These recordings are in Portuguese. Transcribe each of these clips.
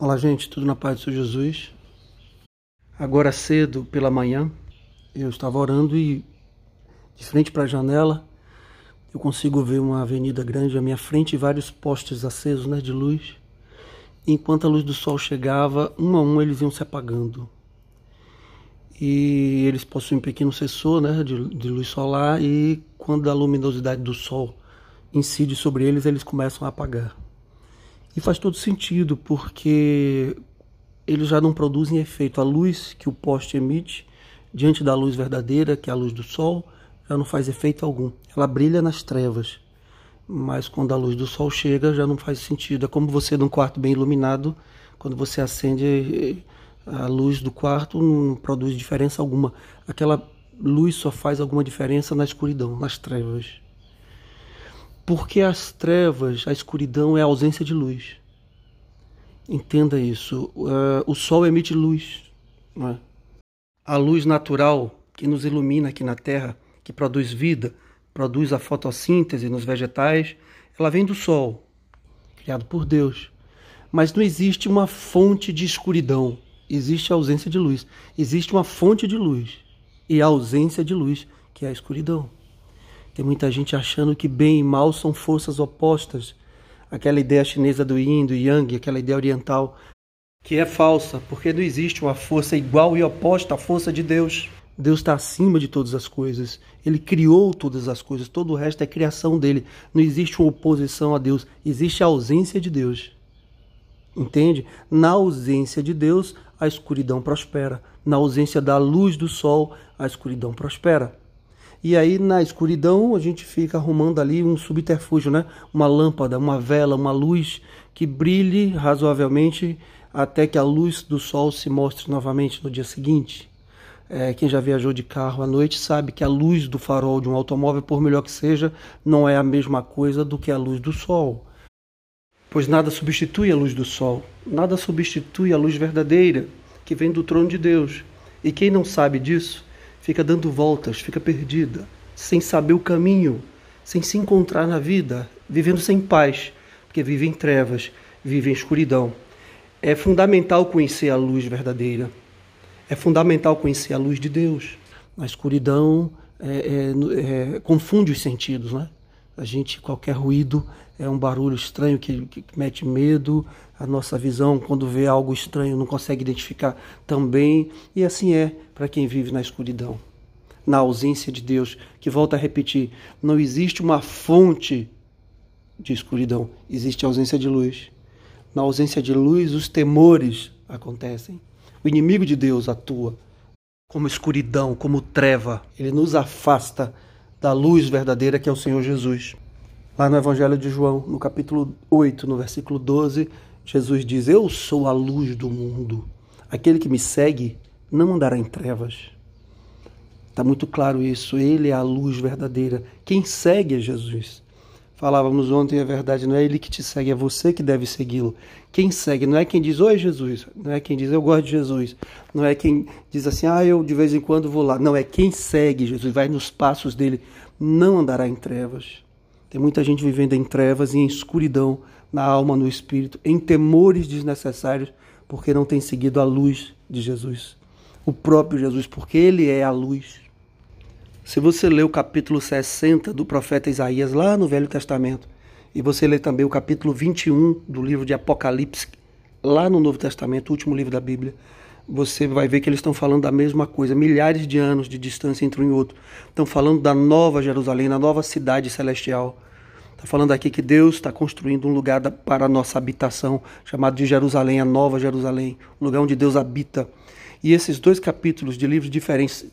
Olá, gente, tudo na paz do Senhor Jesus. Agora cedo pela manhã, eu estava orando e de frente para a janela eu consigo ver uma avenida grande à minha frente e vários postes acesos né, de luz. enquanto a luz do sol chegava, um a um eles iam se apagando. E eles possuem um pequeno sensor né, de, de luz solar e quando a luminosidade do sol incide sobre eles, eles começam a apagar. E faz todo sentido, porque eles já não produzem efeito. A luz que o poste emite diante da luz verdadeira, que é a luz do sol, já não faz efeito algum. Ela brilha nas trevas. Mas quando a luz do sol chega, já não faz sentido. É como você num quarto bem iluminado, quando você acende a luz do quarto, não produz diferença alguma. Aquela luz só faz alguma diferença na escuridão, nas trevas. Porque as trevas, a escuridão é a ausência de luz. Entenda isso. Uh, o sol emite luz. É? A luz natural que nos ilumina aqui na Terra, que produz vida, produz a fotossíntese nos vegetais, ela vem do sol, criado por Deus. Mas não existe uma fonte de escuridão, existe a ausência de luz. Existe uma fonte de luz e a ausência de luz, que é a escuridão. Tem muita gente achando que bem e mal são forças opostas. Aquela ideia chinesa do yin, do yang, aquela ideia oriental, que é falsa, porque não existe uma força igual e oposta à força de Deus. Deus está acima de todas as coisas. Ele criou todas as coisas, todo o resto é criação dele. Não existe uma oposição a Deus, existe a ausência de Deus. Entende? Na ausência de Deus, a escuridão prospera. Na ausência da luz do sol, a escuridão prospera. E aí na escuridão a gente fica arrumando ali um subterfúgio, né? Uma lâmpada, uma vela, uma luz que brilhe razoavelmente até que a luz do sol se mostre novamente no dia seguinte. É, quem já viajou de carro à noite sabe que a luz do farol de um automóvel, por melhor que seja, não é a mesma coisa do que a luz do sol. Pois nada substitui a luz do sol, nada substitui a luz verdadeira que vem do trono de Deus. E quem não sabe disso fica dando voltas, fica perdida, sem saber o caminho, sem se encontrar na vida, vivendo sem paz, porque vive em trevas, vive em escuridão. É fundamental conhecer a luz verdadeira. É fundamental conhecer a luz de Deus. A escuridão é, é, é, confunde os sentidos, né? A gente, qualquer ruído é um barulho estranho que, que mete medo. A nossa visão, quando vê algo estranho, não consegue identificar também. E assim é para quem vive na escuridão, na ausência de Deus. Que volta a repetir: não existe uma fonte de escuridão, existe ausência de luz. Na ausência de luz, os temores acontecem. O inimigo de Deus atua como escuridão, como treva. Ele nos afasta da luz verdadeira que é o Senhor Jesus. Lá no Evangelho de João, no capítulo 8, no versículo 12, Jesus diz: Eu sou a luz do mundo. Aquele que me segue não andará em trevas. Está muito claro isso. Ele é a luz verdadeira. Quem segue é Jesus. Falávamos ontem, é verdade, não é ele que te segue, é você que deve segui-lo. Quem segue não é quem diz, oi Jesus, não é quem diz, eu gosto de Jesus, não é quem diz assim, ah, eu de vez em quando vou lá. Não, é quem segue Jesus, vai nos passos dele, não andará em trevas. Tem muita gente vivendo em trevas e em escuridão, na alma, no espírito, em temores desnecessários, porque não tem seguido a luz de Jesus. O próprio Jesus, porque ele é a luz. Se você ler o capítulo 60 do profeta Isaías, lá no Velho Testamento, e você ler também o capítulo 21 do livro de Apocalipse, lá no Novo Testamento, o último livro da Bíblia, você vai ver que eles estão falando da mesma coisa, milhares de anos de distância entre um e outro. Estão falando da nova Jerusalém, da nova cidade celestial. Está falando aqui que Deus está construindo um lugar para a nossa habitação, chamado de Jerusalém, a nova Jerusalém, um lugar onde Deus habita. E esses dois capítulos de livros diferentes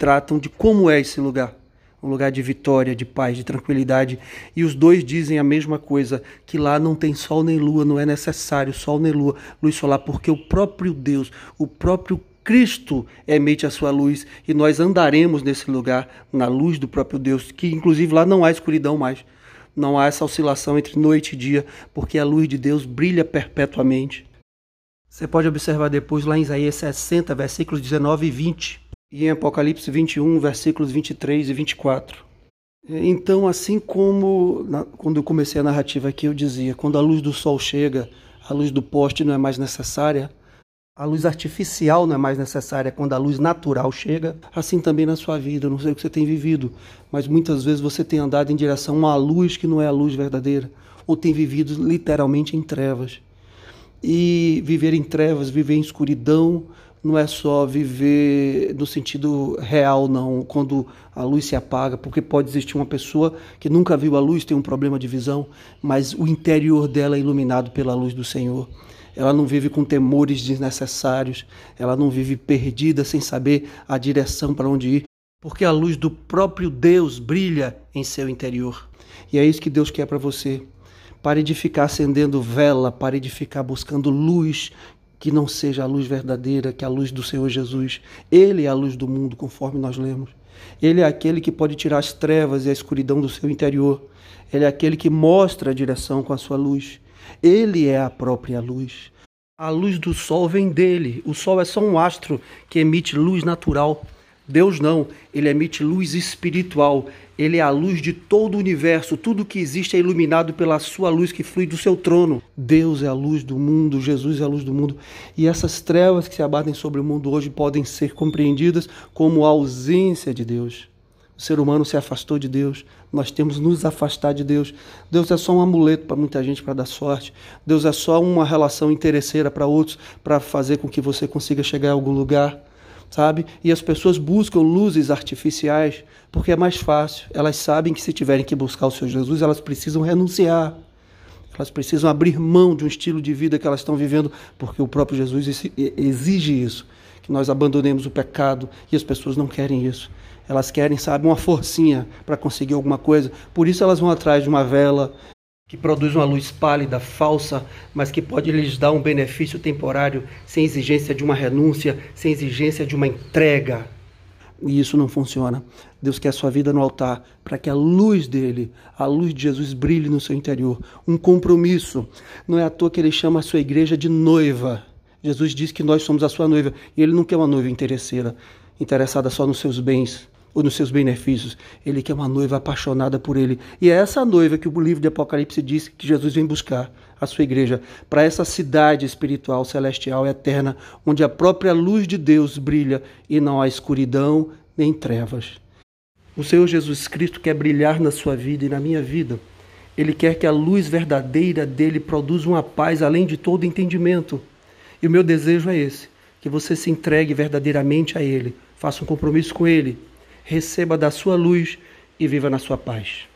tratam de como é esse lugar. Um lugar de vitória, de paz, de tranquilidade. E os dois dizem a mesma coisa: que lá não tem sol nem lua, não é necessário sol nem lua, luz solar, porque o próprio Deus, o próprio Cristo emite a sua luz e nós andaremos nesse lugar na luz do próprio Deus, que inclusive lá não há escuridão mais. Não há essa oscilação entre noite e dia, porque a luz de Deus brilha perpetuamente. Você pode observar depois lá em Isaías 60, versículos 19 e 20 e em Apocalipse 21, versículos 23 e 24. Então, assim como na, quando eu comecei a narrativa aqui, eu dizia: quando a luz do sol chega, a luz do poste não é mais necessária, a luz artificial não é mais necessária quando a luz natural chega, assim também na sua vida. Eu não sei o que você tem vivido, mas muitas vezes você tem andado em direção a uma luz que não é a luz verdadeira, ou tem vivido literalmente em trevas. E viver em trevas, viver em escuridão, não é só viver no sentido real, não, quando a luz se apaga, porque pode existir uma pessoa que nunca viu a luz, tem um problema de visão, mas o interior dela é iluminado pela luz do Senhor. Ela não vive com temores desnecessários, ela não vive perdida sem saber a direção para onde ir, porque a luz do próprio Deus brilha em seu interior. E é isso que Deus quer para você. Pare de ficar acendendo vela, pare de ficar buscando luz que não seja a luz verdadeira, que é a luz do Senhor Jesus. Ele é a luz do mundo, conforme nós lemos. Ele é aquele que pode tirar as trevas e a escuridão do seu interior. Ele é aquele que mostra a direção com a sua luz. Ele é a própria luz. A luz do sol vem dele. O sol é só um astro que emite luz natural. Deus não, ele emite luz espiritual. Ele é a luz de todo o universo. Tudo que existe é iluminado pela sua luz que flui do seu trono. Deus é a luz do mundo, Jesus é a luz do mundo. E essas trevas que se abatem sobre o mundo hoje podem ser compreendidas como a ausência de Deus. O ser humano se afastou de Deus. Nós temos nos afastar de Deus. Deus é só um amuleto para muita gente para dar sorte. Deus é só uma relação interesseira para outros para fazer com que você consiga chegar a algum lugar sabe? E as pessoas buscam luzes artificiais porque é mais fácil. Elas sabem que se tiverem que buscar o seu Jesus, elas precisam renunciar. Elas precisam abrir mão de um estilo de vida que elas estão vivendo, porque o próprio Jesus exige isso, que nós abandonemos o pecado, e as pessoas não querem isso. Elas querem, sabe, uma forcinha para conseguir alguma coisa. Por isso elas vão atrás de uma vela, que produz uma luz pálida, falsa, mas que pode lhes dar um benefício temporário, sem exigência de uma renúncia, sem exigência de uma entrega. E isso não funciona. Deus quer a sua vida no altar para que a luz dele, a luz de Jesus, brilhe no seu interior. Um compromisso. Não é à toa que ele chama a sua igreja de noiva. Jesus diz que nós somos a sua noiva. E ele não quer uma noiva interesseira, interessada só nos seus bens, ou nos seus benefícios. Ele quer uma noiva apaixonada por ele. E é essa noiva que o livro de Apocalipse diz que Jesus vem buscar, a sua igreja, para essa cidade espiritual, celestial, eterna, onde a própria luz de Deus brilha e não há escuridão nem trevas. O Senhor Jesus Cristo quer brilhar na sua vida e na minha vida. Ele quer que a luz verdadeira dele produza uma paz além de todo entendimento. E o meu desejo é esse: que você se entregue verdadeiramente a Ele, faça um compromisso com Ele, receba da sua luz e viva na sua paz.